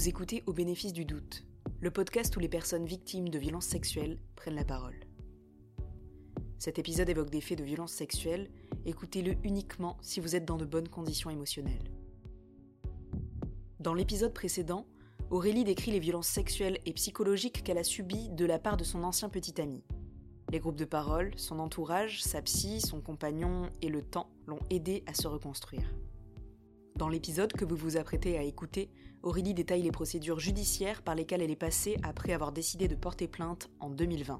Vous écoutez Au bénéfice du doute, le podcast où les personnes victimes de violences sexuelles prennent la parole. Cet épisode évoque des faits de violence sexuelle, écoutez-le uniquement si vous êtes dans de bonnes conditions émotionnelles. Dans l'épisode précédent, Aurélie décrit les violences sexuelles et psychologiques qu'elle a subies de la part de son ancien petit ami. Les groupes de parole, son entourage, sa psy, son compagnon et le temps l'ont aidé à se reconstruire. Dans l'épisode que vous vous apprêtez à écouter, Aurélie détaille les procédures judiciaires par lesquelles elle est passée après avoir décidé de porter plainte en 2020.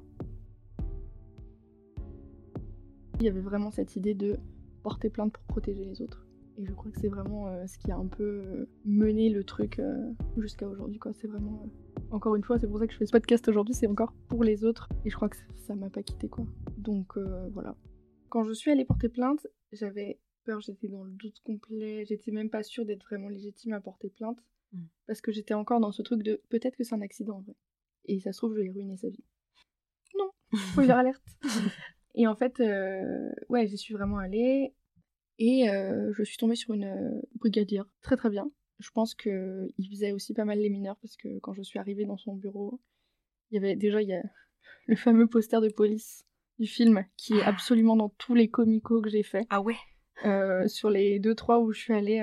Il y avait vraiment cette idée de porter plainte pour protéger les autres. Et je crois que c'est vraiment euh, ce qui a un peu euh, mené le truc euh, jusqu'à aujourd'hui. C'est vraiment. Encore une fois, c'est pour ça que je fais ce podcast aujourd'hui, c'est encore pour les autres. Et je crois que ça m'a pas quitté quoi. Donc voilà. Quand je suis allée porter plainte, j'avais peur, j'étais dans le doute complet, j'étais même pas sûre d'être vraiment légitime à porter plainte. Mm. Parce que j'étais encore dans ce truc de peut-être que c'est un accident en vrai. Et ça se trouve, je vais ruiner sa vie. Non, faut dire alerte. et en fait, ouais, j'y suis vraiment allée. Et euh, je suis tombée sur une euh, brigadière, très très bien. Je pense qu'il faisait aussi pas mal les mineurs parce que quand je suis arrivée dans son bureau, il y avait déjà il y a le fameux poster de police du film qui est ah. absolument dans tous les comicos que j'ai fait. Ah ouais. Euh, sur les deux trois où je suis allée,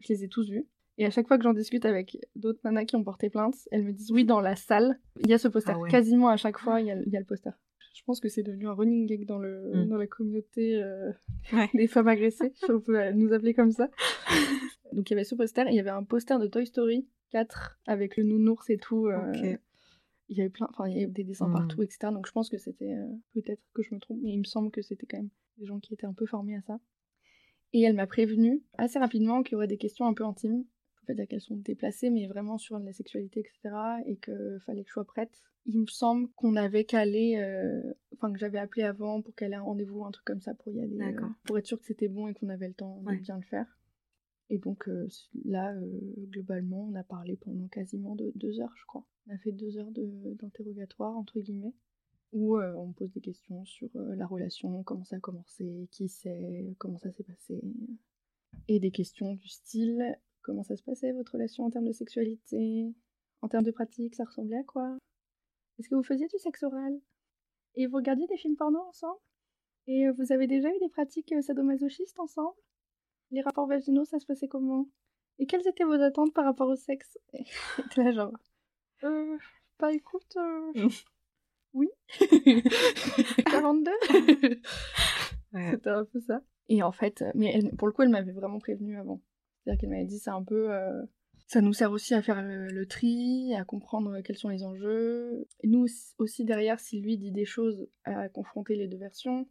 je les ai tous vus. Et à chaque fois que j'en discute avec d'autres nanas qui ont porté plainte, elles me disent oui dans la salle il y a ce poster. Ah Quasiment à chaque fois il y a, il y a le poster je pense que c'est devenu un running gag dans, le, mm. dans la communauté euh, des femmes agressées, si on peut nous appeler comme ça. Donc il y avait ce poster, il y avait un poster de Toy Story 4 avec le nounours et tout. Euh, il y avait plein, enfin il y avait des dessins mm. partout, etc. Donc je pense que c'était, euh, peut-être que je me trompe, mais il me semble que c'était quand même des gens qui étaient un peu formés à ça. Et elle m'a prévenu assez rapidement qu'il y aurait des questions un peu intimes pas dire qu'elles sont déplacées, mais vraiment sur la sexualité, etc. Et qu'il fallait que je sois prête. Il me semble qu'on avait calé, euh, enfin que j'avais appelé avant pour qu'elle ait un rendez-vous, un truc comme ça pour y aller, euh, pour être sûr que c'était bon et qu'on avait le temps de bien le faire. Et donc euh, là, globalement, on a parlé pendant quasiment deux heures, je crois. On a fait deux heures d'interrogatoire, entre guillemets, où on me pose des questions sur la relation, comment ça a commencé, qui c'est, comment ça s'est passé, et des questions du style Comment ça se passait votre relation en termes de sexualité? En termes de pratique, ça ressemblait à quoi? Est-ce que vous faisiez du sexe oral? Et vous regardiez des films porno ensemble? Et vous avez déjà eu des pratiques sadomasochistes ensemble? Les rapports vaginaux, ça se passait comment? Et quelles étaient vos attentes par rapport au sexe? Et là, genre, euh, bah écoute, euh... oui 42 C'était un peu ça. Et en fait, mais pour le coup, elle m'avait vraiment prévenu avant. C'est-à-dire qu'elle m'avait dit c'est un peu euh, ça nous sert aussi à faire le, tri, à comprendre quels sont les enjeux. Et nous aussi derrière, si lui dit des choses, à confronter les deux versions.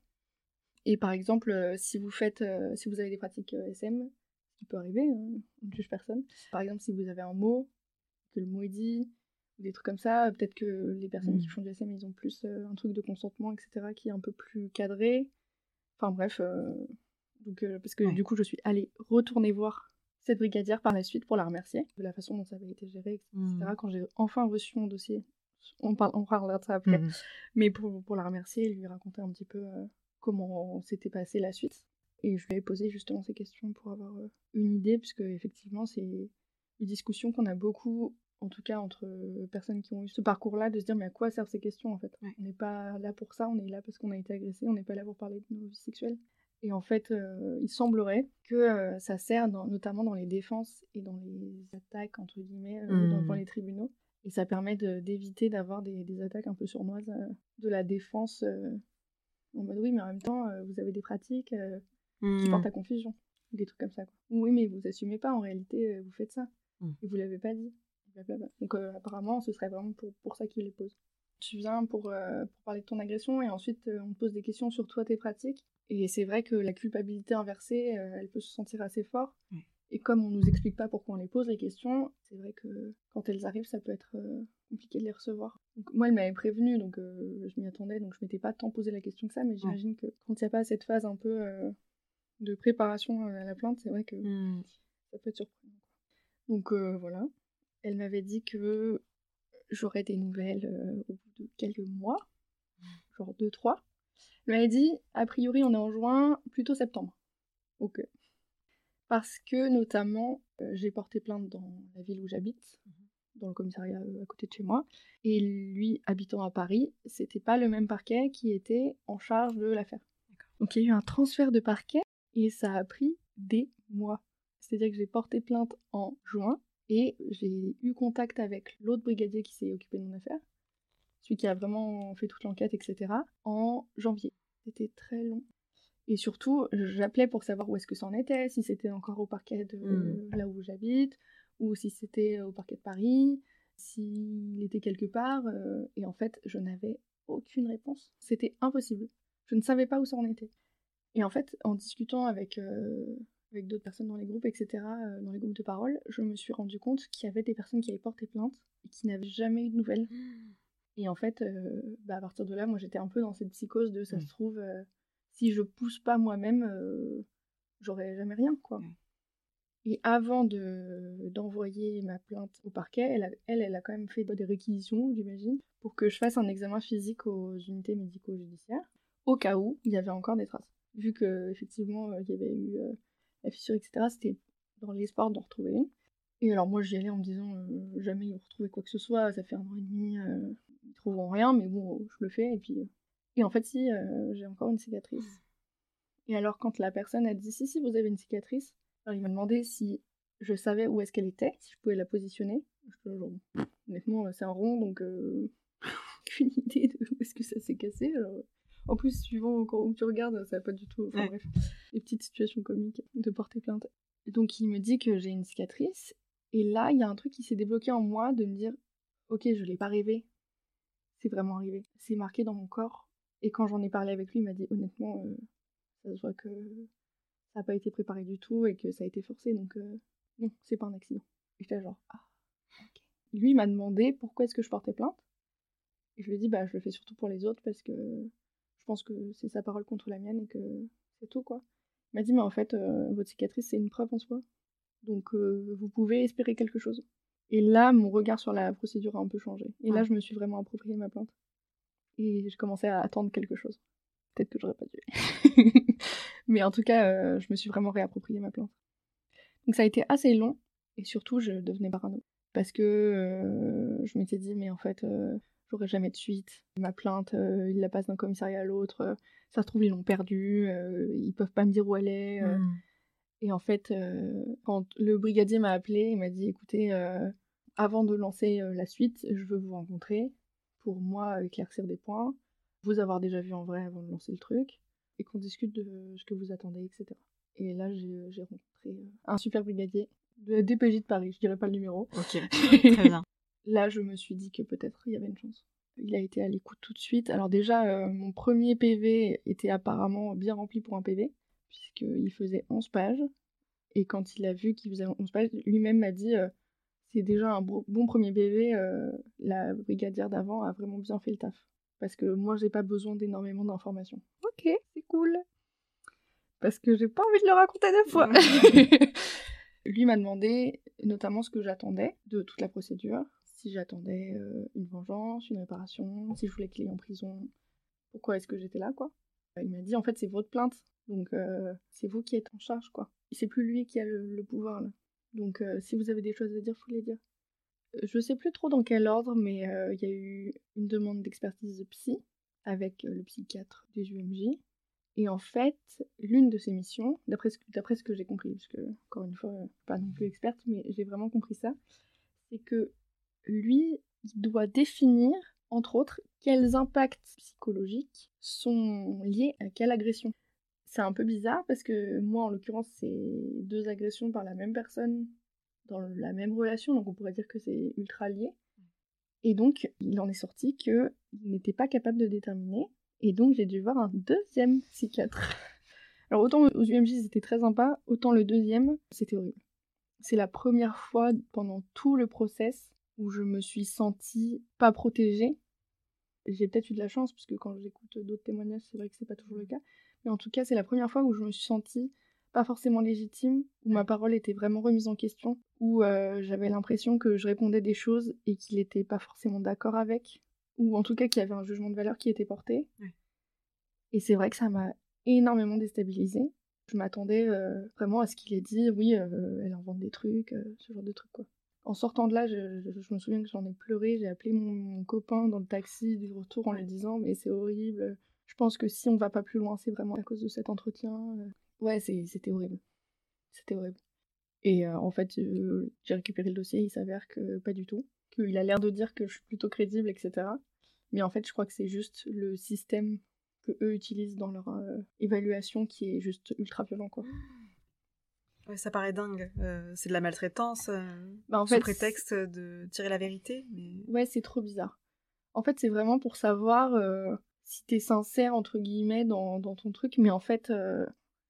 Et par exemple, euh, si vous faites, euh, si vous avez des pratiques SM, ce qui peut arriver, hein, on ne juge personne. Par exemple, si vous avez un mot, que le mot est dit, des trucs comme ça, peut-être que les personnes qui mm. font du SM, ils ont plus un truc de consentement, etc., qui est un peu plus cadré. Enfin bref, donc parce que du coup, je suis allée retourner voir cette brigadière par la suite pour la remercier de la façon dont ça avait été géré, etc. Mmh. Quand j'ai enfin reçu mon dossier, on, parle, on parlera de ça après, mmh. mais pour, pour, la remercier et lui raconter un petit peu euh, comment s'était passé la suite. Et je lui ai posé justement ces questions pour avoir euh, une idée, puisque effectivement, c'est une discussion qu'on a beaucoup, en tout cas entre personnes qui ont eu ce parcours-là, de se dire mais à quoi servent ces questions en fait? On n'est pas là pour ça, on est là parce qu'on a été agressé, on n'est pas là pour parler de nos vies sexuelles. Et en fait, euh, il semblerait que euh, ça sert notamment dans les défenses et dans les attaques, entre guillemets, euh, mmh. devant les tribunaux. Et ça permet d'éviter d'avoir des, attaques un peu sournoises de la défense. en mode oui, mais en même temps, vous avez des pratiques qui mmh. portent à confusion. Des trucs comme ça. Quoi. Oui, mais vous assumez pas, en réalité, vous faites ça. Mmh. Et vous l'avez pas dit. Donc apparemment, ce serait vraiment pour, pour ça qu'il les pose tu viens pour, pour, parler de ton agression et ensuite on te pose des questions sur toi, tes pratiques. Et c'est vrai que la culpabilité inversée, euh, elle peut se sentir assez fort. Et comme on nous explique pas pourquoi on les pose les questions, c'est vrai que quand elles arrivent, ça peut être euh, compliqué de les recevoir. Donc, moi, elle m'avait prévenu, donc euh, je m'y attendais, donc je m'étais pas tant posé la question que ça, mais j'imagine que quand il n'y a pas cette phase un peu de préparation à la plainte, c'est vrai que hmm. ça peut être surprenant. Donc voilà. Elle m'avait dit que j'aurais des nouvelles au bout de quelques mois, genre 2-3. Elle m'avait dit, a priori, on est en juin, plutôt septembre. Ok. Parce que, notamment, j'ai porté plainte dans la ville où j'habite, mmh dans le commissariat à côté de chez moi. Et lui, habitant à Paris, c'était pas le même parquet qui était en charge de l'affaire. Donc il y a eu un transfert de parquet et ça a pris des mois. C'est-à-dire que j'ai porté plainte en juin et j'ai eu contact avec l'autre brigadier qui s'est occupé de mon affaire, celui qui a vraiment fait toute l'enquête, etc., en janvier. C'était très long. Et surtout, j'appelais pour savoir où est-ce que ça en était, si c'était encore au parquet de hmm. là où j'habite, ou si c'était au parquet de Paris, s'il était quelque part. Euh, et en fait, je n'avais aucune réponse. C'était impossible. Je ne savais pas où ça en était. Et en fait, en discutant avec, euh, avec d'autres personnes dans les groupes, etc., euh, dans les groupes de parole, je me suis rendu compte qu'il y avait des personnes qui avaient porté plainte et qui n'avaient jamais eu de nouvelles. Et en fait, euh, bah, à partir de là, moi j'étais un peu dans cette psychose de ça se trouve, si je pousse pas moi-même, j'aurais jamais rien, quoi. Et avant de, d'envoyer ma plainte au parquet, elle, elle, elle a quand même fait des réquisitions, j'imagine, pour que je fasse un examen physique aux unités médico-judiciaires au cas où il y avait encore des traces. Vu que effectivement euh, il y avait eu euh, la fissure, etc., c'était dans l'espoir d'en retrouver une. Et alors moi j'y allais en me disant euh, jamais ils vont retrouver quoi que ce soit, ça fait un an et demi, ils trouveront rien, mais bon je le fais et puis. Et en fait si j'ai encore une cicatrice. Et alors quand la personne a dit si si vous avez une cicatrice, alors il m'a demandé si je savais où est-ce qu'elle était, si je pouvais la positionner. Je genre, honnêtement c'est un rond donc aucune idée de où est-ce que ça s'est cassé. En plus, suivant où tu regardes, ça va pas du tout. Enfin bref, les petites situations comiques de porter plainte. Donc il me dit que j'ai une cicatrice. Et là, il y a un truc qui s'est débloqué en moi de me dire Ok, je l'ai pas rêvé. C'est vraiment arrivé. C'est marqué dans mon corps. Et quand j'en ai parlé avec lui, il m'a dit honnêtement, euh, ça se voit que ça n'a pas été préparé du tout et que ça a été forcé. Donc euh, non, c'est pas un accident. Et j'étais genre Ah, ok. Lui m'a demandé pourquoi est-ce que je portais plainte. Et je lui ai dit Bah, je le fais surtout pour les autres parce que je pense que c'est sa parole contre la mienne et que c'est tout, quoi. Il m'a dit, mais en fait, euh, votre cicatrice, c'est une preuve en soi. Donc, euh, vous pouvez espérer quelque chose. Et là, mon regard sur la procédure a un peu changé. Et là, je me suis vraiment approprié ma plainte. Et j'ai commencé à attendre quelque chose. Peut-être que j'aurais pas dû. mais en tout cas, euh, je me suis vraiment réapproprié ma plainte. Donc, ça a été assez long. Et surtout, je devenais parano. Parce que je m'étais dit, mais en fait, j'aurai jamais de suite. Ma plainte, euh, il la passe d'un commissariat à l'autre. Euh, ça se trouve, ils l'ont perdue. Euh, ils peuvent pas me dire où elle est. Hmm. Et en fait, quand le brigadier m'a appelé, il m'a dit écoutez, avant de lancer la suite, je veux vous rencontrer pour moi éclaircir des points, vous avoir déjà vu en vrai avant de lancer le truc, et qu'on discute de ce que vous attendez, etc. Et là, j'ai rencontré un super brigadier de DPJ de Paris, je dirais pas le numéro. Ok, très bien. Là, je me suis dit que peut-être il y avait une chance. Il a été à l'écoute tout de suite. Alors déjà, euh, mon premier PV était apparemment bien rempli pour un PV, puisqu'il faisait 11 pages. Et quand il a vu qu'il faisait 11 pages, lui-même m'a dit euh, c'est déjà un bon, premier PV, euh, la brigadière d'avant a vraiment bien fait le taf. Parce que moi, j'ai pas besoin d'énormément d'informations. Ok, c'est cool. Parce que j'ai pas envie de le raconter deux fois. Lui m'a demandé notamment ce que j'attendais de toute la procédure, si j'attendais euh, une vengeance, une réparation, si je voulais qu'il aille en prison, pourquoi est-ce que j'étais là, quoi? Il m'a dit, en fait, c'est votre plainte, donc euh, c'est vous qui êtes en charge, quoi. C'est plus lui qui a le, pouvoir. Donc euh, si vous avez des choses à dire, faut les dire. Je sais plus trop dans quel ordre, mais il y a eu une demande d'expertise de psy avec le psychiatre des UMJ. Et en fait, l'une de ses missions, d'après ce, ce, que j'ai compris, parce que, encore une fois, pas non plus experte, mais j'ai vraiment compris ça, c'est que lui, doit définir, entre autres, quels impacts psychologiques sont liés à quelle agression. C'est un peu bizarre parce que moi, en l'occurrence, c'est deux agressions par la même personne dans la même relation, donc on pourrait dire que c'est ultra lié. Et donc, il en est sorti qu'il n'était pas capable de déterminer et donc j'ai dû voir un deuxième psychiatre. Alors autant aux UMJ c'était très sympa, autant le deuxième c'était horrible. C'est la première fois pendant tout le process où je me suis sentie pas protégée. J'ai peut-être eu de la chance parce que quand j'écoute d'autres témoignages c'est vrai que c'est pas toujours le cas. Mais en tout cas c'est la première fois où je me suis sentie pas forcément légitime, où ma parole était vraiment remise en question, où euh, j'avais l'impression que je répondais des choses et qu'il n'était pas forcément d'accord avec, ou en tout cas qu'il y avait un jugement de valeur qui était porté. Et c'est vrai que ça m'a énormément déstabilisée. Je m'attendais vraiment à ce qu'il ait dit oui, elle invente des trucs, ce genre de trucs quoi. En sortant de là, je, me souviens que j'en ai pleuré, j'ai appelé mon, copain dans le taxi du retour en lui disant mais c'est horrible, je pense que si on va pas plus loin, c'est vraiment à cause de cet entretien. Ouais, c'était horrible. C'était horrible. Et en fait, j'ai récupéré le dossier, il s'avère que pas du tout. Qu'il a l'air de dire que je suis plutôt crédible, etc. Mais en fait, je crois que c'est juste le système que eux utilisent dans leur euh, évaluation qui est juste ultra violent quoi. Ouais, ça paraît dingue. Euh, c'est de la maltraitance euh, bah, en sous prétexte de tirer la vérité. Mais... Ouais, c'est trop bizarre. En fait, c'est vraiment pour savoir si t'es sincère entre guillemets dans, dans, ton truc, mais en fait,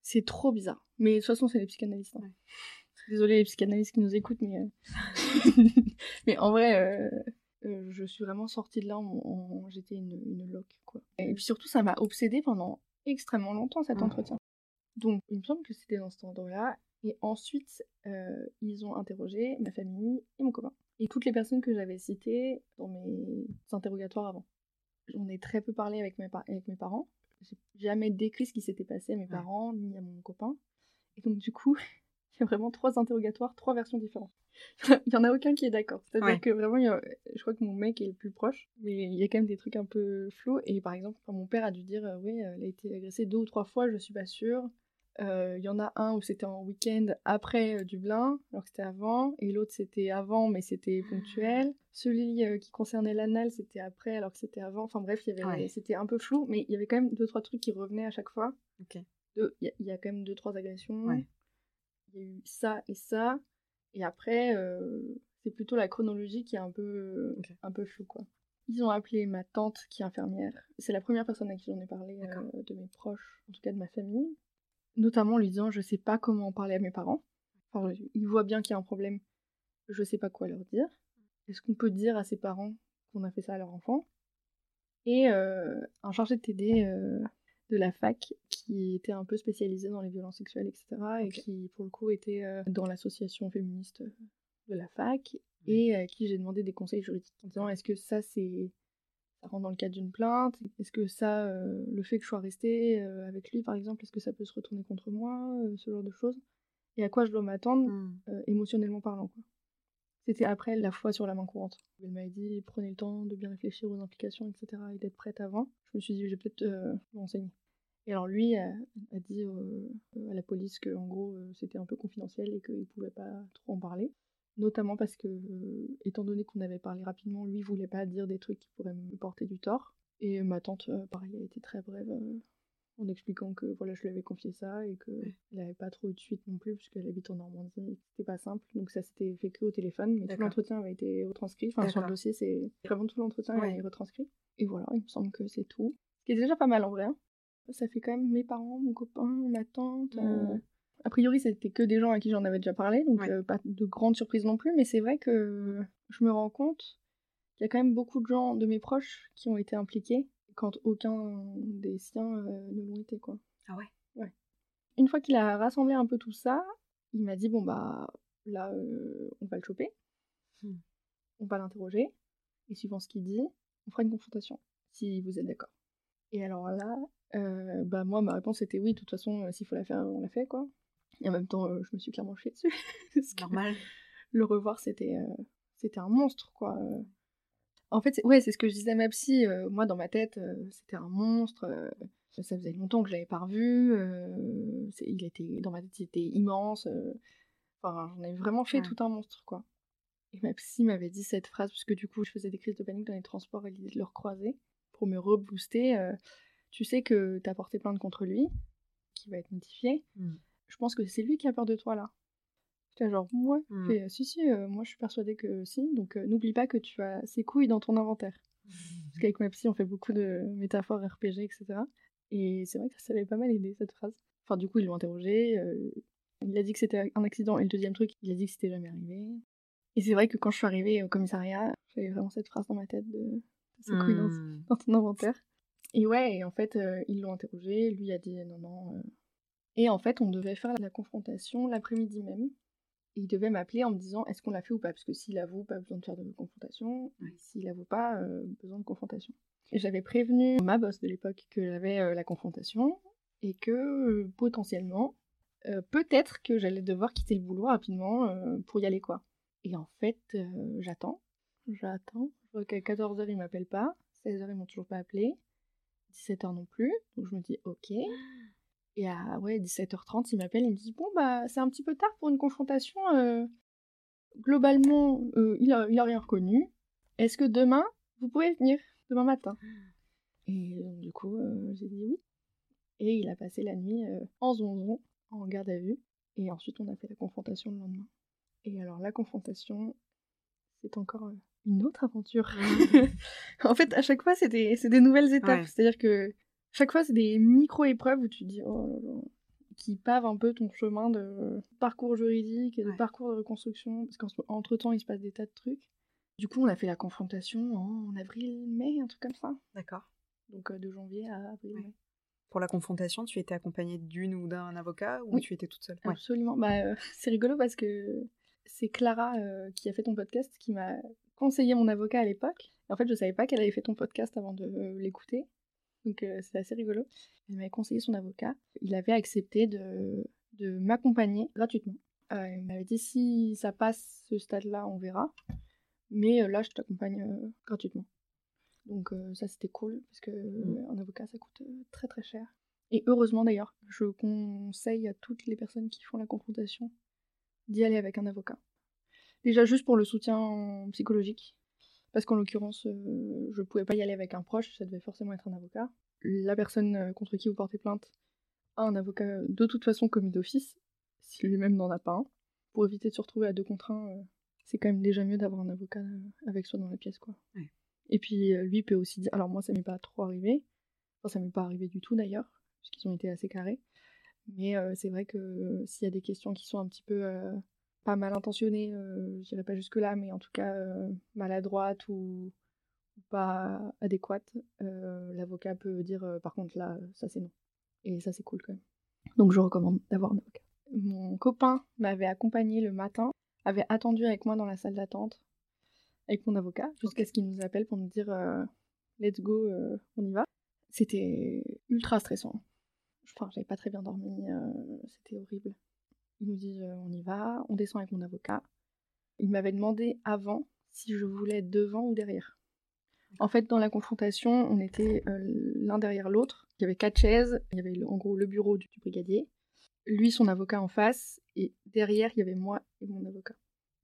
c'est trop bizarre. Mais de toute façon, c'est les psychanalystes. Hein. Désolée les psychanalystes qui nous écoutent, mais mais en vrai, euh, je suis vraiment sortie de là, en, j'étais une, une loque, quoi. Et puis surtout, ça m'a obsédée pendant extrêmement longtemps, cet entretien. Donc, il me semble que c'était dans cet endroit-là. Et ensuite, euh, ils ont interrogé ma famille et mon copain. Et toutes les personnes que j'avais citées dans mes interrogatoires avant. J'en ai très peu parlé avec mes, avec mes parents. J'ai jamais décrit ce qui s'était passé à mes parents ni à mon copain. Et donc, du coup, il y a vraiment trois interrogatoires, trois versions différentes. il y en a aucun qui est d'accord. C'est-à-dire que vraiment, je crois que mon mec est le plus proche, mais il y a quand même des trucs un peu flous. Et par exemple, mon père a dû dire, euh, oui, elle a été agressée deux ou trois fois, je suis pas sûre. Euh, il y en a un où c'était en week-end après euh, Dublin, alors que c'était avant, et l'autre c'était avant, mais c'était ponctuel. Celui qui concernait l'anal, c'était après, alors que c'était avant. Enfin bref, c'était un peu flou, mais il y avait quand même deux trois trucs qui revenaient à chaque fois. Il y, a quand même deux trois agressions. Il y a eu ça et ça. Et après, euh, c'est plutôt la chronologie qui est un peu, un peu floue, quoi. Ils ont appelé ma tante qui est infirmière. C'est la première personne à qui j'en ai parlé euh, de mes proches, en tout cas de ma famille. Notamment en lui disant je sais pas comment en parler à mes parents. Enfin, ils voient bien qu'il y a un problème. Je sais pas quoi leur dire. Est-ce qu'on peut dire à ses parents qu'on a fait ça à leur enfant? Et euh, un chargé de TD de la fac qui était un peu spécialisé dans les violences sexuelles, etc. Et qui, pour le coup, était euh, dans l'association féministe de la fac et à qui j'ai demandé des conseils juridiques en disant est-ce que ça, c'est. Ça rentre dans le cadre d'une plainte Est-ce que ça, euh, le fait que je sois restée euh, avec lui, par exemple, est-ce que ça peut se retourner contre moi Ce genre de choses? Et à quoi je dois m'attendre, hmm. émotionnellement parlant, quoi? C'était après la foi sur la main courante. Elle m'a dit prenez le temps de bien réfléchir aux implications, etc. et d'être prête avant. Je me suis dit je vais peut-être euh, m'enseigner. Et alors lui a, dit euh, à la police que en gros euh, c'était un peu confidentiel et qu'il pouvait pas trop en parler. Notamment parce que, étant donné qu'on avait parlé rapidement, lui voulait pas dire des trucs qui pourraient me porter du tort. Et ma tante, pareil, a été très brève en expliquant que voilà, je lui avais confié ça et qu'elle n'avait pas trop eu de suite non plus, puisqu'elle habite en Normandie et c'était pas simple. Donc ça s'était fait que au téléphone, mais tout l'entretien avait été retranscrit. Enfin, sur le dossier, c'est vraiment tout l'entretien ouais. est retranscrit. Et voilà, il me semble que c'est tout. Ce qui est déjà pas mal en vrai. Hein. Ça fait quand même mes parents, mon copain, ma tante. Euh, a priori, c'était que des gens à qui j'en avais déjà parlé, donc euh, pas de grande surprise non plus, mais c'est vrai que je me rends compte qu'il y a quand même beaucoup de gens de mes proches qui ont été impliqués quand aucun des siens euh, ne l'ont été, quoi. Ah ouais? Ouais. Une fois qu'il a rassemblé un peu tout ça, il m'a dit, bon bah, là, euh, on va le choper, hmm. on va l'interroger, et suivant ce qu'il dit, on fera une confrontation, si vous êtes d'accord. Et alors là, euh, bah moi, ma réponse était oui, de toute façon, s'il faut la faire, on la fait, quoi. Et en même temps, je me suis clairement chiée dessus. Normal. Le revoir, c'était c'était un monstre, quoi. En fait, ouais, c'est ce que je disais à ma psy. Euh, moi, dans ma tête, euh, c'était un monstre. Euh, ça faisait longtemps que je l'avais pas revu. il était dans ma tête, il était immense. Enfin, j'en avais vraiment fait tout un monstre, quoi. Et ma psy m'avait dit cette phrase parce que du coup, je faisais des crises de panique dans les transports et l'idée de le recroiser pour me rebooster. tu sais que t'as porté plainte contre lui, qui va être notifié. Mmh. Je pense que c'est lui qui a peur de toi là. J'étais genre, ouais. Mmh. Euh, si, si, euh, moi je suis persuadée que si. Donc euh, n'oublie pas que tu as ces couilles dans ton inventaire. Parce qu'avec ma psy, on fait beaucoup de métaphores RPG, etc. Et c'est vrai que ça avait pas mal aidé cette phrase. Enfin, du coup, ils l'ont interrogé. il a dit que c'était un accident. Et le deuxième truc, il a dit que c'était jamais arrivé. Et c'est vrai que quand je suis arrivée au commissariat, j'avais vraiment cette phrase dans ma tête de, ces couilles mmh. dans, ton inventaire. Et ouais, et en fait, ils l'ont interrogé. Lui a dit non, non. Et en fait, on devait faire la confrontation l'après-midi même il devait m'appeler en me disant est-ce qu'on l'a fait ou pas? Parce que s'il avoue, pas besoin de faire de confrontation. S'il avoue pas, euh, besoin de confrontation. Et j'avais prévenu ma boss de l'époque que j'avais euh, la confrontation et que euh, potentiellement, peut-être que j'allais devoir quitter le boulot rapidement pour y aller, quoi. Et en fait, j'attends, j'attends. Je vois qu'à 14h, ils m'appellent pas. 16h, ils m'ont toujours pas appelé. 17h non plus. Donc je me dis, ok. Et à ouais, 17h30, ils m'appellent, ils me disent, bon, bah, c'est un petit peu tard pour une confrontation. globalement, il, a, il a rien reconnu. Est-ce que demain, vous pouvez venir? Demain matin. Et du coup, j'ai dit oui. Et il a passé la nuit en zonzon, en garde à vue. Et ensuite, on a fait la confrontation le lendemain. Et alors, la confrontation, c'est encore une autre aventure. en fait, à chaque fois, c'est des, des, nouvelles étapes. C'est-à-dire que chaque fois, c'est des micro-épreuves où tu dis, oh là là, qui pavent un peu ton chemin de parcours juridique et de parcours de reconstruction. Parce qu'entre-temps, il se passe des tas de trucs. Du coup, on a fait la confrontation en avril-mai, un truc comme ça. D'accord. Donc de janvier à avril-mai. Pour la confrontation, tu étais accompagnée d'une ou d'un avocat ou tu étais toute seule? Absolument. Bah, c'est rigolo parce que c'est Clara euh, qui a fait ton podcast qui m'a conseillé mon avocat à l'époque. En fait, je savais pas qu'elle avait fait ton podcast avant de euh, l'écouter. Donc euh, c'est assez rigolo. Elle m'avait conseillé son avocat. Il avait accepté de, de m'accompagner gratuitement. il m'avait dit si ça passe ce stade-là, on verra. Mais là, je t'accompagne gratuitement. Donc ça, c'était cool parce que mmh. un avocat, ça coûte très très cher. Et heureusement d'ailleurs, je conseille à toutes les personnes qui font la confrontation d'y aller avec un avocat. Déjà juste pour le soutien psychologique, parce qu'en l'occurrence, euh, je pouvais pas y aller avec un proche, ça devait forcément être un avocat. La personne euh, contre qui vous portez plainte a un avocat de toute façon commis d'office, si lui-même n'en a pas un. Pour éviter de se retrouver à deux contre un, euh, c'est quand même déjà mieux d'avoir un avocat avec soi dans la pièce, quoi. Et puis lui peut aussi dire, alors moi ça m'est pas trop arrivé, enfin ça m'est pas arrivé du tout d'ailleurs, puisqu'ils ont été assez carrés. Mais c'est vrai que s'il y a des questions qui sont un petit peu pas mal intentionnées, je dirais pas jusque-là, mais en tout cas maladroites ou, pas adéquates, l'avocat peut dire par contre là, ça c'est non. Et ça c'est cool quand même. Donc je recommande d'avoir un avocat. Mon copain m'avait accompagné le matin, avait attendu avec moi dans la salle d'attente avec mon avocat jusqu'à ce qu'il nous appelle pour nous dire let's go, on y va. C'était ultra stressant. Enfin, j'avais pas très bien dormi, euh, c'était horrible. Il nous dit euh, on y va, on descend avec mon avocat. Il m'avait demandé avant si je voulais devant ou derrière. En fait, dans la confrontation, on était euh, l'un derrière l'autre. Il y avait quatre chaises, il y avait en gros le bureau du, brigadier, lui son avocat en face, et derrière il y avait moi et mon avocat.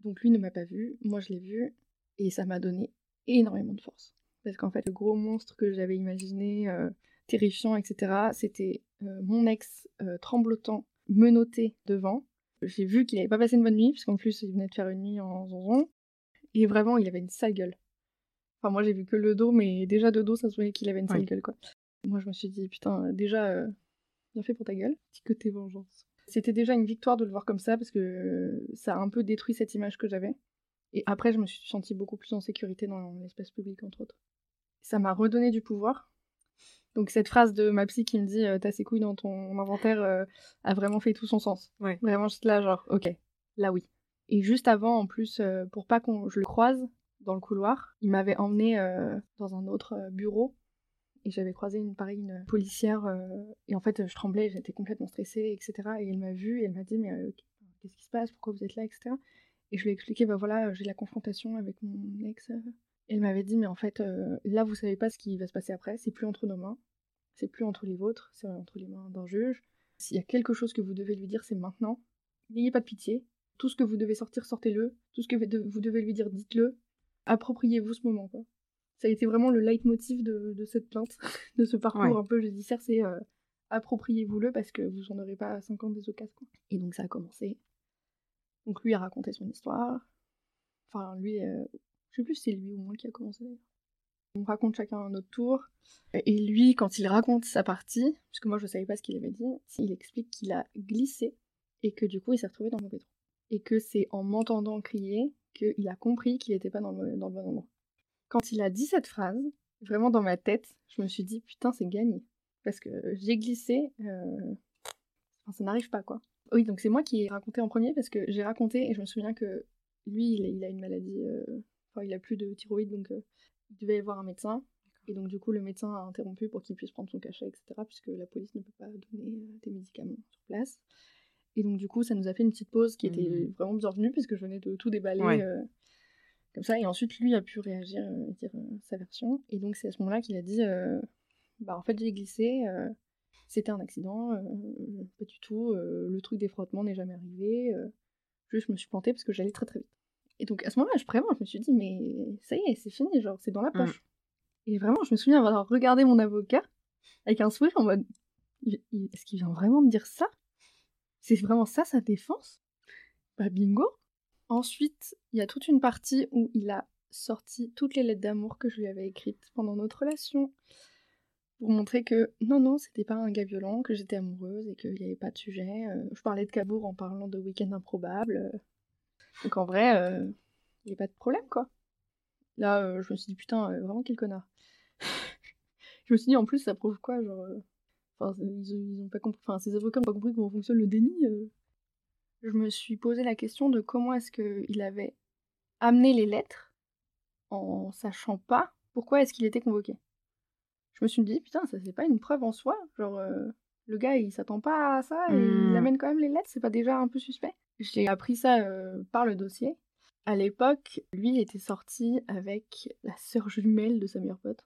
Donc lui ne m'a pas vu, moi je l'ai vu, et ça m'a donné énormément de force. Parce qu'en fait, le gros monstre que j'avais imaginé, terrifiant, etc., c'était euh, mon ex euh, tremblotant, menotté devant. J'ai vu qu'il n'avait pas passé une bonne nuit, puisqu'en plus il venait de faire une nuit en zonzon. Et vraiment, il avait une sale gueule. Enfin, moi j'ai vu que le dos, mais déjà de dos, ça se voyait qu'il avait une sale gueule, quoi. Moi je me suis dit, putain, déjà, euh, bien fait pour ta gueule, petit côté vengeance. C'était déjà une victoire de le voir comme ça, parce que ça a un peu détruit cette image que j'avais. Et après, je me suis sentie beaucoup plus en sécurité dans l'espace public, entre autres. Ça m'a redonné du pouvoir, donc cette phrase de ma psy qui me dit euh, t'as ces couilles dans ton inventaire euh, a vraiment fait tout son sens. Ouais. Vraiment juste là genre ok, là oui. Et juste avant en plus euh, pour pas qu'on je le croise dans le couloir, il m'avait emmené dans un autre bureau et j'avais croisé une pareille une policière et en fait je tremblais, j'étais complètement stressée etc. Et elle m'a vue et elle m'a dit mais qu'est-ce qui se passe, pourquoi vous êtes là etc. Et je lui ai expliqué bah voilà j'ai la confrontation avec mon ex elle m'avait dit, mais en fait, euh, là, vous savez pas ce qui va se passer après, c'est plus entre nos mains, c'est plus entre les vôtres, c'est entre les mains d'un juge. S'il y a quelque chose que vous devez lui dire, c'est maintenant. N'ayez pas de pitié. Tout ce que vous devez sortir, sortez-le. Tout ce que vous devez lui dire, dites-le. Appropriez-vous ce moment, quoi. Ça a été vraiment le leitmotiv de, de cette plainte, de ce parcours un peu judiciaire, c'est euh, appropriez-vous-le parce que vous en aurez pas à 50 des occasions. Et donc ça a commencé. Donc lui a raconté son histoire. Enfin, lui, euh, je sais plus si c'est lui ou moi qui a commencé d'ailleurs. On raconte chacun un notre tour. Et lui, quand il raconte sa partie, puisque moi je savais pas ce qu'il avait dit, il explique qu'il a glissé et que du coup il s'est retrouvé dans le mauvais trou. Et que c'est en m'entendant crier qu'il a compris qu'il n'était pas dans le, bon endroit. Quand il a dit cette phrase, vraiment dans ma tête, je me suis dit putain c'est gagné. Parce que j'ai glissé, euh... enfin, ça n'arrive pas quoi. Oui, donc c'est moi qui ai raconté en premier parce que j'ai raconté et je me souviens que lui il a, une maladie euh, il a plus de thyroïde, donc euh, il devait y avoir un médecin. Et donc, du coup, le médecin a interrompu pour qu'il puisse prendre son cachet, etc., puisque la police ne peut pas donner euh, des médicaments sur place. Et donc, du coup, ça nous a fait une petite pause qui était mmh. vraiment bienvenue parce que je venais de tout déballer euh, comme ça. Et ensuite, lui a pu réagir euh, et dire euh, sa version. Et donc, c'est à ce moment-là qu'il a dit Bah, en fait, j'ai glissé, c'était un accident, pas du tout, le truc des frottements n'est jamais arrivé, juste je me suis plantée parce que j'allais très très vite. Et donc, à ce moment-là, je, vraiment, je me suis dit Mais ça y est, c'est fini, genre, c'est dans la mmh. poche. Et vraiment, je me souviens avoir regardé mon avocat avec un sourire en mode Est-ce qu'il vient vraiment me dire ça? C'est vraiment ça sa défense? Bah bingo Ensuite, il y a toute une partie où il a sorti toutes les lettres d'amour que je lui avais écrites pendant notre relation pour montrer que non, non, c'était pas un gars violent, que j'étais amoureuse et qu'il n'y avait pas de sujet. Euh, je parlais de Cabourg en parlant de week-end improbable. Donc en vrai, euh, il n'y a pas de problème quoi. Là, euh, je me suis dit putain, vraiment quel connard. je me suis dit, en plus, ça prouve quoi Genre. Euh, enfin, ils, ont pas compris. Enfin, ces avocats n'ont pas compris comment fonctionne le déni. Euh. Je me suis posé la question de comment est-ce qu'il avait amené les lettres en sachant pas pourquoi est-ce qu'il était convoqué. Je me suis dit, putain, ça c'est pas une preuve en soi. Genre, euh, le gars il s'attend pas à ça et il mmh. amène quand même les lettres, c'est pas déjà un peu suspect? J'ai appris ça par le dossier. À l'époque, lui était sorti avec la sœur jumelle de sa meilleure pote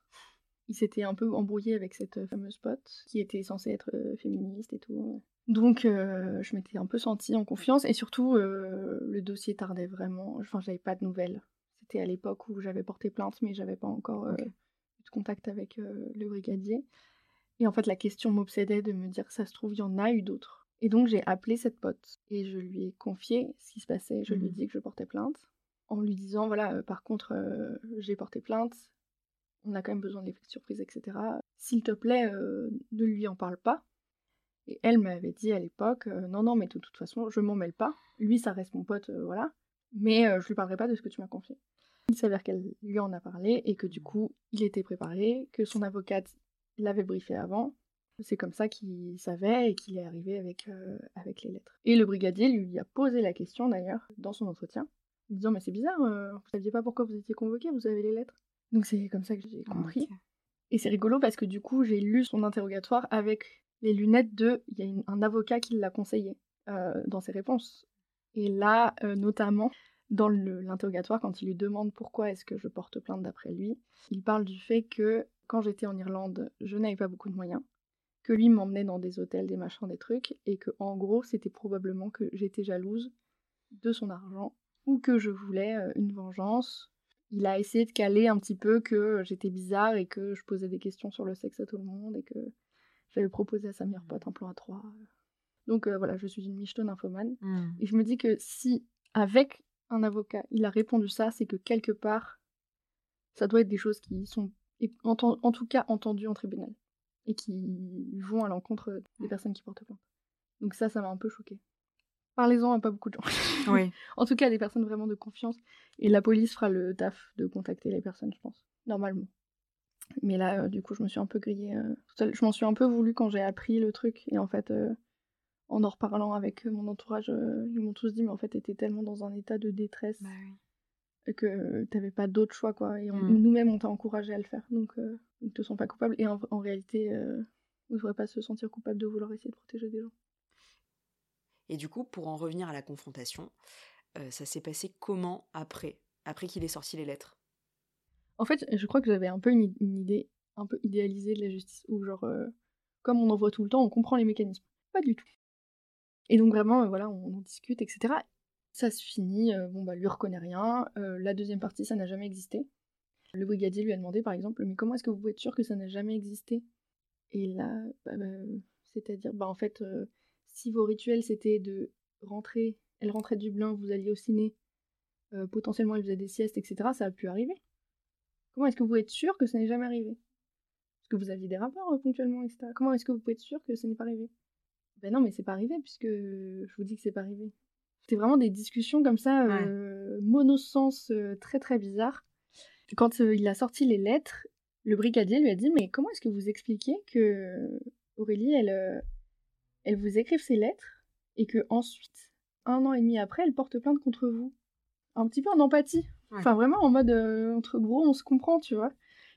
il s'était un peu embrouillé avec cette fameuse pote qui était censée être féministe et tout. Donc euh, je m'étais un peu sentie en confiance et surtout le dossier tardait vraiment. Enfin j'avais pas de nouvelles. C'était à l'époque où j'avais porté plainte mais j'avais pas encore eu de contact avec le brigadier. Et en fait la question m'obsédait de me dire ça se trouve il y en a eu d'autres. Et donc j'ai appelé cette pote et je lui ai confié ce qui se passait. Je lui ai mmh. dit que je portais plainte en lui disant voilà par contre j'ai porté plainte on a quand même besoin d'effets de surprise, etc. S'il te plaît, euh, ne lui en parle pas. Et elle m'avait dit à l'époque, non, non, mais de toute façon, je m'en mêle pas. Lui, ça reste mon pote, voilà. Mais je lui parlerai pas de ce que tu m'as confié. Il s'avère qu'elle lui en a parlé et que du coup, il était préparé, que son avocate l'avait briefé avant. C'est comme ça qu'il savait et qu'il est arrivé avec, avec les lettres. Et le brigadier lui a posé la question d'ailleurs dans son entretien, disant Mais c'est bizarre, vous saviez pas pourquoi vous étiez convoqué, vous avez les lettres? Donc c'est comme ça que j'ai compris. Et c'est rigolo parce que du coup, j'ai lu son interrogatoire avec les lunettes de. Il y a un avocat qui l'a conseillé euh, dans ses réponses. Et là, euh, notamment, dans l'interrogatoire, quand il lui demande pourquoi est-ce que je porte plainte d'après lui, il parle du fait que quand j'étais en Irlande, je n'avais pas beaucoup de moyens, que lui m'emmenait dans des hôtels, des machins, des trucs, et que en gros, c'était probablement que j'étais jalouse de son argent ou que je voulais euh, une vengeance il a essayé de caler un petit peu que j'étais bizarre et que je posais des questions sur le sexe à tout le monde et que j'avais proposé à sa meilleure pote un plan à trois. Donc euh, voilà, je suis une michetonne infomane. Mmh. Et je me dis que si, avec un avocat, il a répondu ça, c'est que quelque part, ça doit être des choses qui sont, en, en tout cas, entendues en tribunal et qui vont à l'encontre des personnes qui portent plainte. Donc ça, ça m'a un peu choquée. Parlez-en à pas beaucoup de gens. Oui. en tout cas, des personnes vraiment de confiance. Et la police fera le taf de contacter les personnes, je pense. Normalement. Mais là, euh, du coup, je me suis un peu grillée. Euh, je m'en suis un peu voulu quand j'ai appris le truc. Et en fait, euh, en en reparlant avec mon entourage, ils m'ont tous dit, mais en fait, t'étais tellement dans un état de détresse bah que t'avais pas d'autre choix, quoi. Et mm. nous-mêmes, on t'a encouragé à le faire. Donc, ne te sens pas coupable. Et en, en réalité, on ne devrait pas se sentir coupable de vouloir essayer de protéger des gens. Et du coup, pour en revenir à la confrontation, euh, ça s'est passé comment après? Après qu'il ait sorti les lettres? En fait, je crois que j'avais un peu une, idée un peu idéalisée de la justice, où genre, euh, comme on en voit tout le temps, on comprend les mécanismes. Pas du tout. Et donc vraiment, euh, voilà, on en discute, etc. Ça se finit, bon bah lui reconnaît rien, la deuxième partie, ça n'a jamais existé. Le brigadier lui a demandé par exemple, mais comment est-ce que vous pouvez être sûr que ça n'a jamais existé? Et là, bah, bah, c'est-à-dire, bah en fait, si vos rituels c'était de rentrer, elle rentrait de Dublin, vous alliez au ciné, euh, potentiellement elle faisait des siestes, etc., ça a pu arriver. Comment est-ce que vous pouvez être sûr que ça n'est jamais arrivé? Est-ce que vous aviez des rapports euh, ponctuellement, etc. Comment est-ce que vous pouvez être sûr que ça n'est pas arrivé? Ben non, mais c'est pas arrivé puisque je vous dis que c'est pas arrivé. C'était vraiment des discussions comme ça, euh, monosens, très très bizarres. Quand il a sorti les lettres, le brigadier lui a dit Mais comment est-ce que vous expliquez que Aurélie, elle, elle vous écrive ses lettres et que ensuite, un an et demi après, elle porte plainte contre vous? Un petit peu en empathie. Enfin, vraiment en mode euh, entre gros, on se comprend, tu vois.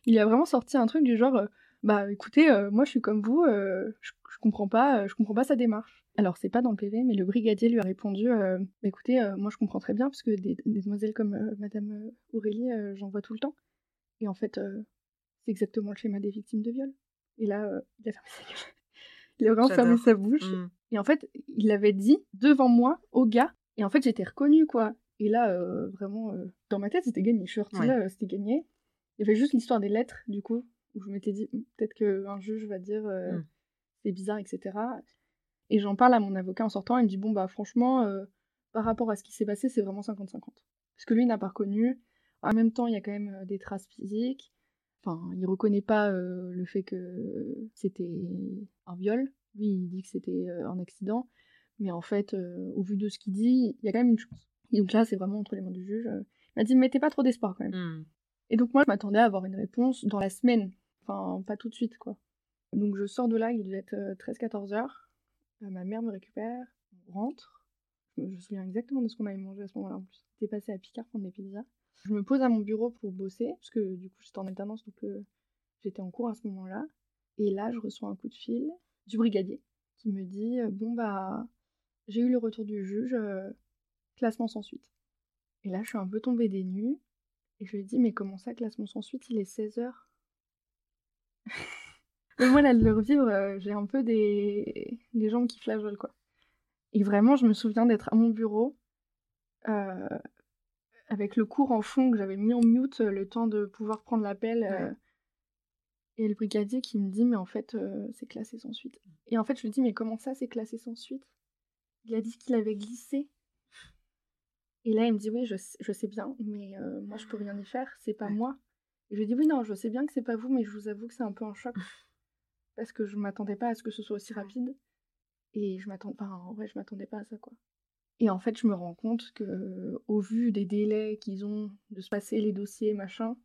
Il a vraiment sorti un truc du genre euh, Bah écoutez, euh, moi je suis comme vous, euh, je, comprends pas, je comprends pas sa démarche. Alors c'est pas dans le PV, mais le brigadier lui a répondu, bah, écoutez, moi je comprends très bien parce que des, demoiselles comme Madame Aurélie, j'en vois tout le temps. Et en fait, c'est exactement le schéma des victimes de viol. Et là, il a fermé sa gueule. il a vraiment fermé sa bouche. Mmh. Et en fait, il l'avait dit devant moi au gars. Et en fait, j'étais reconnue quoi. Et là, vraiment, dans ma tête, c'était gagné. Je suis sortie là, c'était gagné. Il y avait juste l'histoire des lettres, du coup, où je m'étais dit, «Hum, peut-être qu'un juge va dire euh, mmh. c'est bizarre, etc. Et j'en parle à mon avocat en sortant, il me dit, bon, bah franchement, euh, par rapport à ce qui s'est passé, c'est vraiment 50-50. Parce que lui n'a pas reconnu. En même temps, il y a quand même euh, des traces physiques. Enfin, il reconnaît pas le fait que c'était un viol. Lui, il dit que c'était un accident. Mais en fait, au vu de ce qu'il dit, il y a quand même une chance. Et donc là, c'est vraiment entre les mains du juge. Il m'a dit, mettez pas trop d'espoir quand même. Mmh. Et donc moi, je m'attendais à avoir une réponse dans la semaine. Pas tout de suite, quoi. Donc je sors de là, il devait être 13-14 euh, heures. Euh, ma mère me récupère, rentre. Je me souviens exactement de ce qu'on avait mangé à ce moment-là en plus. J'étais passé à Picard prendre des pizzas. Je me pose à mon bureau pour bosser, parce que du coup j'étais en alternance, donc euh, j'étais en cours à ce moment-là. Et là, je reçois un coup de fil du brigadier qui me dit Bon, bah, j'ai eu le retour du juge, classement sans suite. Et là, je suis un peu tombée des nues. Et je lui dit, mais comment ça, classement sans suite, il est 16h Mais moi, là, de le revivre, euh, j'ai un peu des... des jambes qui flageolent, quoi. Et vraiment, je me souviens d'être à mon bureau, euh, avec le cours en fond que j'avais mis en mute, euh, le temps de pouvoir prendre l'appel. Et le brigadier qui me dit, mais en fait, c'est classé sans suite. Et en fait, je lui dis, mais comment ça, c'est classé sans suite? Il a dit qu'il avait glissé. Et là, il me dit oui, je, je sais bien, mais moi, je peux rien y faire, c'est pas moi. Et je lui dis oui, non, je sais bien que c'est pas vous, mais je vous avoue que c'est un peu un choc parce que je m'attendais pas à ce que ce soit aussi rapide. Et je m'attends, enfin, en vrai, je m'attendais pas à ça, quoi. Et en fait, je me rends compte que, au vu des délais qu'ils ont de se passer les dossiers, machin,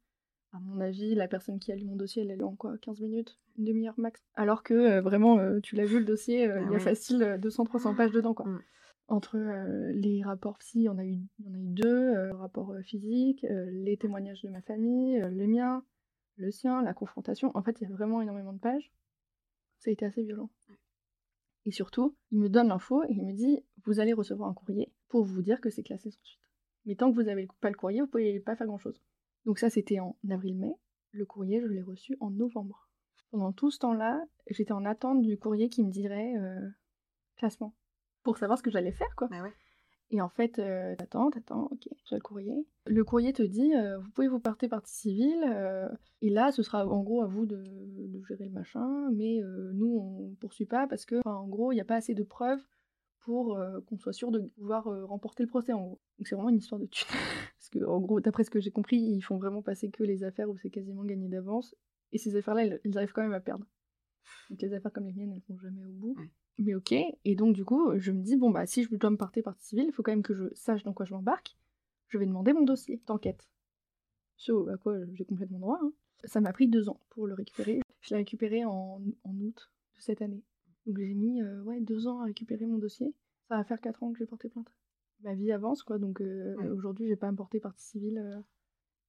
à mon avis, la personne qui a lu mon dossier, elle a lu en quoi 15 minutes Une demi-heure max? Alors que, euh, vraiment, euh, tu l'as vu le dossier, il y a facile 200-300 pages dedans, quoi. Mm. Entre les rapports psy, il y en a eu, en a eu deux, rapports physiques, les témoignages de ma famille, les miens, le sien, la confrontation. En fait, il y a vraiment énormément de pages. Ça a été assez violent. Et surtout, il me donne l'info et il me dit Vous allez recevoir un courrier pour vous dire que c'est classé sans suite. Mais tant que vous n'avez pas le courrier, vous ne pouvez pas faire grand-chose. Donc, ça, c'était en avril-mai. Le courrier, je l'ai reçu en novembre. Pendant tout ce temps-là, j'étais en attente du courrier qui me dirait classement pour savoir ce que j'allais faire, quoi. Bah et en fait, euh, t'attends, t'attends, ok, j'ai le courrier. Le courrier te dit, euh, vous pouvez vous porter partie civile, euh, et là, ce sera en gros à vous de, gérer le machin, mais nous, on poursuit pas parce que, en gros, il n'y a pas assez de preuves pour qu'on soit sûr de pouvoir remporter le procès, en gros. Donc c'est vraiment une histoire de thunes. parce que, en gros, d'après ce que j'ai compris, ils font vraiment passer que les affaires où c'est quasiment gagné d'avance, et ces affaires-là, ils arrivent quand même à perdre. Donc les affaires comme les miennes, elles vont jamais au bout. Mais ok, et donc du coup, je me dis, bon bah si je dois me porter partie civile, il faut quand même que je sache dans quoi je m'embarque. Je vais demander mon dossier d'enquête. Ce à quoi j'ai complètement droit. Hein. Ça m'a pris deux ans pour le récupérer. Je l'ai récupéré en, août de cette année. Donc j'ai mis euh, ouais, deux ans à récupérer mon dossier. Ça va faire quatre ans que j'ai porté plainte. Ma vie avance quoi, donc euh, aujourd'hui j'ai pas à me porter partie civile. Euh.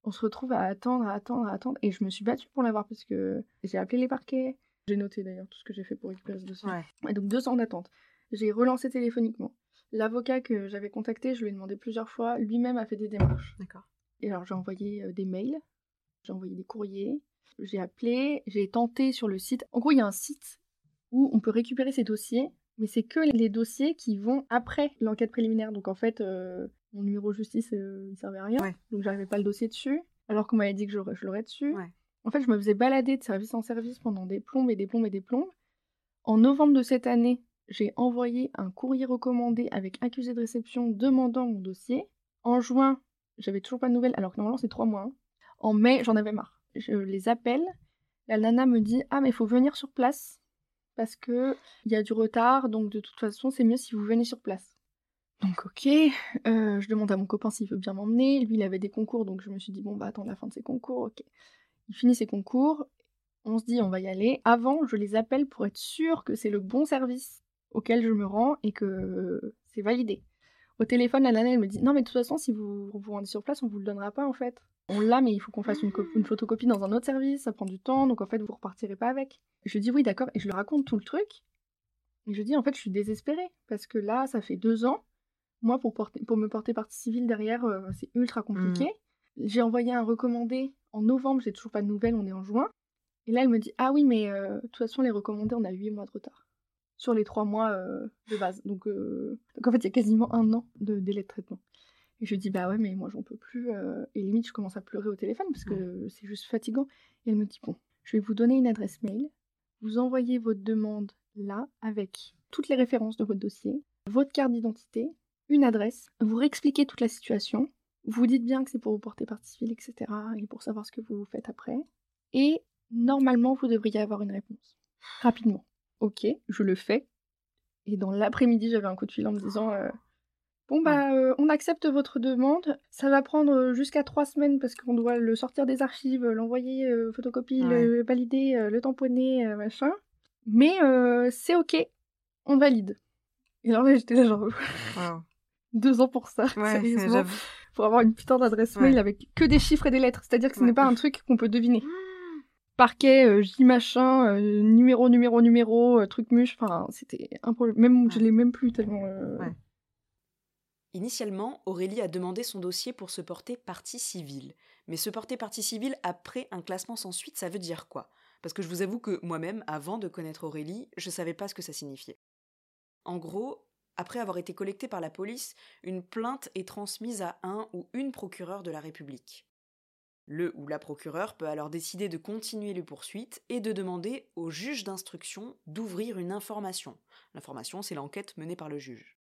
On se retrouve à attendre, à attendre, à attendre. Et je me suis battue pour l'avoir parce que j'ai appelé les parquets, j'ai noté d'ailleurs tout ce que j'ai fait pour récupérer ce dossier. Et donc deux ans d'attente. J'ai relancé téléphoniquement. L'avocat que j'avais contacté, je lui ai demandé plusieurs fois, lui-même a fait des démarches. D'accord. Et alors j'ai envoyé euh, des mails, j'ai envoyé des courriers, j'ai appelé, j'ai tenté sur le site. En gros, il y a un site où on peut récupérer ces dossiers, mais c'est que les dossiers qui vont après l'enquête préliminaire. Donc en fait, euh, mon numéro justice, euh, il servait à rien. Donc j'arrivais pas le dossier dessus, alors qu'on m'avait dit que je l'aurais dessus. En fait, je me faisais balader de service en service pendant des plombes et des plombes et des plombes. En novembre de cette année, j'ai envoyé un courrier recommandé avec accusé de réception demandant mon dossier. En juin, j'avais toujours pas de nouvelles, alors que normalement c'est trois mois. Hein. En mai, j'en avais marre. Je les appelle. La nana me dit Ah, mais il faut venir sur place parce que il y a du retard, donc de toute façon, c'est mieux si vous venez sur place. Donc ok, euh, je demande à mon copain s'il veut bien m'emmener. Lui, il avait des concours, donc je me suis dit bon bah attends la fin de ses concours, ok. Il finit ses concours, on se dit on va y aller. Avant, je les appelle pour être sûr que c'est le bon service auquel je me rends et que c'est validé. Au téléphone, la nana, elle me dit Non, mais de toute façon, si vous vous rendez sur place, on vous le donnera pas en fait. On l'a, mais il faut qu'on fasse une, une, photocopie dans un autre service, ça prend du temps, donc en fait, vous repartirez pas avec. Je dis Oui, d'accord, et je lui raconte tout le truc. Et je dis En fait, je suis désespérée, parce que là, ça fait deux ans. Moi, pour, porter, pour me porter partie civile derrière, euh, c'est ultra compliqué. Mmh. J'ai envoyé un recommandé en novembre, j'ai toujours pas de nouvelles, on est en juin. Et là, elle me dit Ah oui, mais euh, de toute façon, les recommandés, on a huit mois de retard sur les trois mois euh, de base. Donc, euh, donc, en fait, il y a quasiment un an de délai de traitement. Et je dis bah ouais, mais moi j'en peux plus. et limite, je commence à pleurer au téléphone parce que c'est juste fatigant. Et elle me dit bon, je vais vous donner une adresse mail. Vous envoyez votre demande là avec toutes les références de votre dossier, votre carte d'identité, une adresse. Vous réexpliquez toute la situation. Vous dites bien que c'est pour vous porter partie civile, etc. et pour savoir ce que vous faites après. Et normalement, vous devriez avoir une réponse. Rapidement. Ok, je le fais. Et dans l'après-midi, j'avais un coup de fil en me disant euh, Bon, bah, euh, on accepte votre demande. Ça va prendre jusqu'à trois semaines parce qu'on doit le sortir des archives, l'envoyer euh, photocopie, le valider, le tamponner, machin. Mais c'est ok, on valide. Et alors là, j'étais là, genre. Deux ans pour ça, sérieusement. Pour avoir une putain d'adresse mail avec que des chiffres et des lettres. C'est-à-dire que ce n'est pas un truc qu'on peut deviner. parquet, euh, J machin, euh, numéro, numéro, numéro, euh, truc muche. Enfin, c'était un problème. Même, je l'ai même plus tellement. Initialement, Aurélie a demandé son dossier pour se porter partie civile. Mais se porter partie civile après un classement sans suite, ça veut dire quoi? Parce que je vous avoue que moi-même, avant de connaître Aurélie, je savais pas ce que ça signifiait. En gros, après avoir été collectée par la police, une plainte est transmise à un ou une procureur de la République. Le ou la procureure peut alors décider de continuer les poursuites et de demander au juge d'instruction d'ouvrir une information. L'information, c'est l'enquête menée par le juge.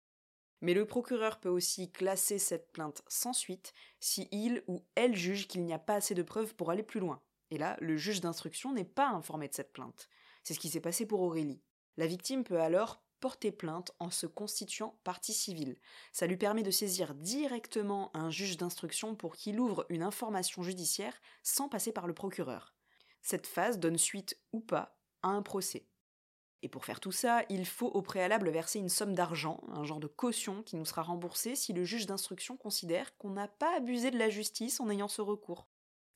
Mais le procureur peut aussi classer cette plainte sans suite si il ou elle juge qu'il n'y a pas assez de preuves pour aller plus loin. Et là, le juge d'instruction n'est pas informé de cette plainte. C'est ce qui s'est passé pour Aurélie. La victime peut alors porter plainte en se constituant partie civile. Ça lui permet de saisir directement un juge d'instruction pour qu'il ouvre une information judiciaire sans passer par le procureur. Cette phase donne suite ou pas à un procès. Et pour faire tout ça, il faut au préalable verser une somme d'argent, un genre de caution qui nous sera remboursée si le juge d'instruction considère qu'on n'a pas abusé de la justice en ayant ce recours.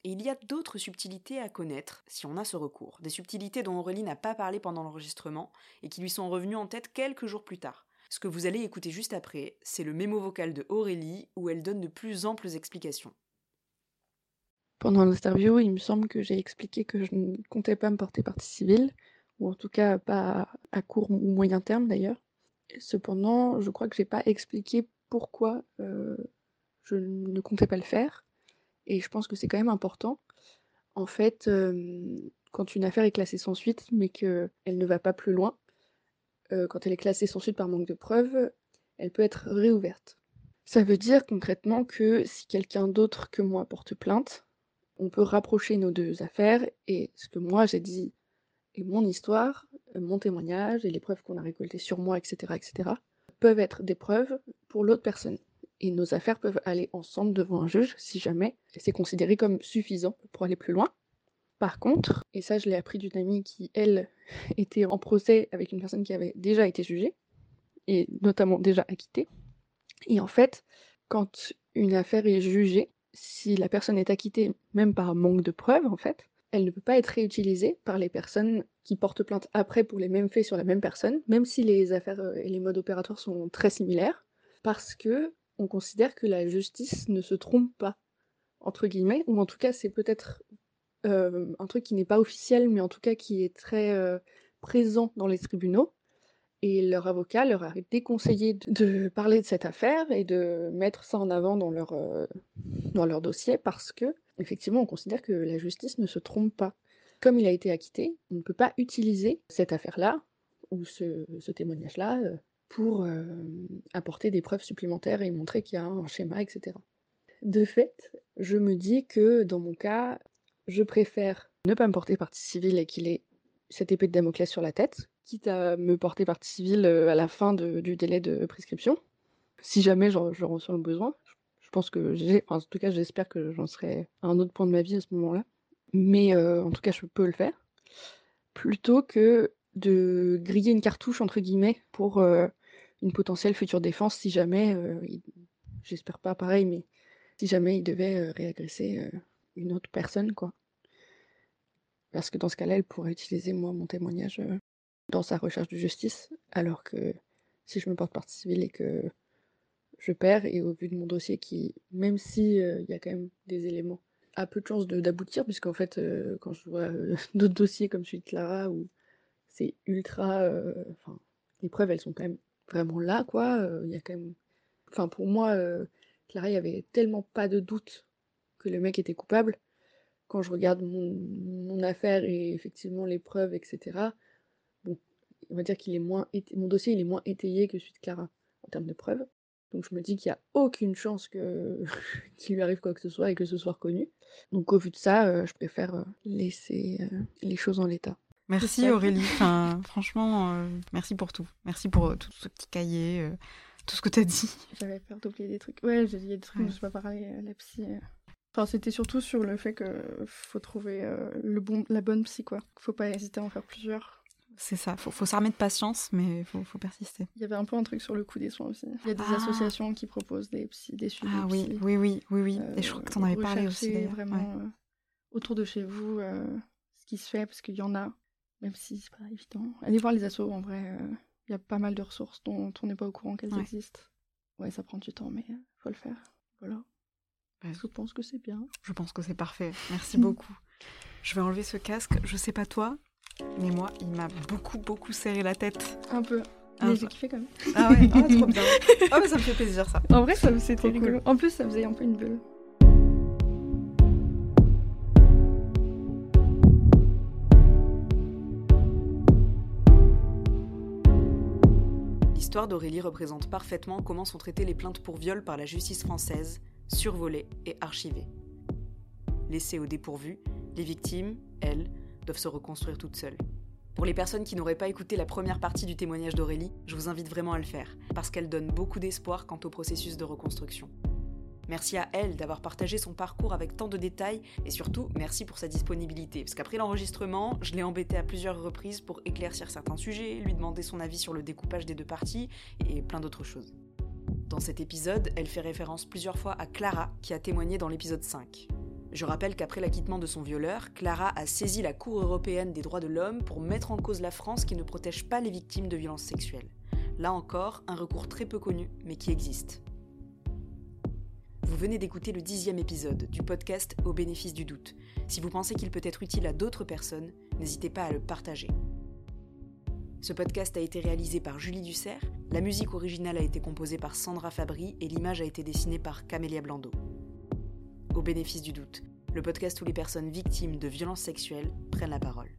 Et il y a d'autres subtilités à connaître si on a ce recours, des subtilités dont Aurélie n'a pas parlé pendant l'enregistrement et qui lui sont revenues en tête quelques jours plus tard. Ce que vous allez écouter juste après, c'est le mémo vocal de Aurélie où elle donne de plus amples explications. Pendant l'interview, il me semble que j'ai expliqué que je ne comptais pas me porter partie civile, ou en tout cas pas à court ou moyen terme d'ailleurs. Cependant, je crois que j'ai pas expliqué pourquoi euh, je ne comptais pas le faire et je pense que c'est quand même important. En fait, quand une affaire est classée sans suite, mais qu'elle ne va pas plus loin, quand elle est classée sans suite par manque de preuves, elle peut être réouverte. Ça veut dire concrètement que si quelqu'un d'autre que moi porte plainte, on peut rapprocher nos deux affaires et ce que moi j'ai dit et mon histoire, mon témoignage et les preuves qu'on a récoltées sur moi, etc., etc., peuvent être des preuves pour l'autre personne et nos affaires peuvent aller ensemble devant un juge si jamais c'est considéré comme suffisant pour aller plus loin. Par contre, et ça je l'ai appris d'une amie qui, elle, était en procès avec une personne qui avait déjà été jugée, et notamment déjà acquittée, et en fait, quand une affaire est jugée, si la personne est acquittée même par manque de preuves, en fait, elle ne peut pas être réutilisée par les personnes qui portent plainte après pour les mêmes faits sur la même personne, même si les affaires et les modes opératoires sont très similaires, parce que on considère que la justice ne se trompe pas, entre guillemets, ou en tout cas c'est peut-être euh, un truc qui n'est pas officiel, mais en tout cas qui est très euh, présent dans les tribunaux. Et leur avocat leur a déconseillé de, parler de cette affaire et de mettre ça en avant dans leur, euh, dans leur dossier parce que, effectivement, on considère que la justice ne se trompe pas. Comme il a été acquitté, on ne peut pas utiliser cette affaire-là ou ce témoignage-là pour apporter des preuves supplémentaires et montrer qu'il y a un schéma, etc. De fait, je me dis que dans mon cas, je préfère ne pas me porter partie civile et qu'il ait cette épée de Damoclès sur la tête, quitte à me porter partie civile à la fin du délai de prescription, si jamais j'en ressens le besoin. Je pense que j'ai, en tout cas j'espère que j'en serai à un autre point de ma vie à ce moment-là. Mais en tout cas je peux le faire. Plutôt que de griller une cartouche entre guillemets pour une potentielle future défense si jamais, j'espère pas pareil, mais si jamais il devait réagresser une autre personne, quoi. Parce que dans ce cas-là, elle pourrait utiliser, mon témoignage dans sa recherche de justice, alors que si je me porte partie civile et que je perds, et au vu de mon dossier qui, même si il y a quand même des éléments, a peu de chances d'aboutir, puisqu'en fait, quand je vois d'autres dossiers comme celui de Clara, où c'est ultra. Enfin, les preuves, elles sont quand même vraiment là, quoi. Il y a quand même. Enfin, pour moi, Clara, il y avait tellement pas de doute que le mec était coupable. Quand je regarde mon, affaire et effectivement les preuves, etc., bon, on va dire qu'il est moins. Mon dossier, il est moins étayé que celui de Clara en termes de preuves. Donc je me dis qu'il n'y a aucune chance qu'il lui arrive quoi que ce soit et que ce soit reconnu. Donc au vu de ça, je préfère laisser les choses en l'état. Merci Aurélie. Enfin, franchement, euh, merci pour tout. Merci pour euh, tout ce petit cahier, euh, tout ce que tu as dit. J'avais peur d'oublier des trucs. Ouais, j'ai dit des trucs, je ne pas parler la psy. Enfin, c'était surtout sur le fait qu'il faut trouver le bon, la bonne psy, quoi. Faut pas hésiter à en faire plusieurs. C'est ça, faut, faut s'armer de patience, mais faut, faut persister. Il y avait un peu un truc sur le coût des soins aussi. Il y a des ah. associations qui proposent des psy, des suivis. Ah oui, oui, oui, oui, oui. Et je crois que tu en avais parlé aussi. vraiment autour de chez vous ce qui se fait, parce qu'il y en a même si c'est pas évident. Allez voir les assos, en vrai, euh, il y a pas mal de ressources dont on n'est pas au courant qu'elles existent. Ouais, ça prend du temps, mais euh, faut le faire. Voilà. Je pense que c'est bien? Je pense que c'est parfait. Merci beaucoup. Je vais enlever ce casque. Je sais pas toi, mais moi, il m'a beaucoup, beaucoup serré la tête. Un peu. mais j'ai kiffé quand même. Ah ouais, ah, trop bien. Ah, mais ça me fait plaisir ça. En vrai, c'était rigolo. En plus, ça faisait un peu une bulle. L'histoire d'Aurélie représente parfaitement comment sont traitées les plaintes pour viol par la justice française, survolées et archivées. Laissées au dépourvu, les victimes, elles, doivent se reconstruire toutes seules. Pour les personnes qui n'auraient pas écouté la première partie du témoignage d'Aurélie, je vous invite vraiment à le faire, parce qu'elle donne beaucoup d'espoir quant au processus de reconstruction. Merci à elle d'avoir partagé son parcours avec tant de détails et surtout merci pour sa disponibilité. Parce qu'après l'enregistrement, je l'ai embêté à plusieurs reprises pour éclaircir certains sujets, lui demander son avis sur le découpage des deux parties et plein d'autres choses. Dans cet épisode, elle fait référence plusieurs fois à Clara qui a témoigné dans l'épisode 5. Je rappelle qu'après l'acquittement de son violeur, Clara a saisi la Cour européenne des droits de l'homme pour mettre en cause la France qui ne protège pas les victimes de violences sexuelles. Là encore, un recours très peu connu, mais qui existe. Vous venez d'écouter le dixième épisode du podcast Au bénéfice du doute. Si vous pensez qu'il peut être utile à d'autres personnes, n'hésitez pas à le partager. Ce podcast a été réalisé par Julie Dussert, la musique originale a été composée par Sandra Fabry et l'image a été dessinée par Camélia Blando. Au bénéfice du doute, le podcast où les personnes victimes de violences sexuelles prennent la parole.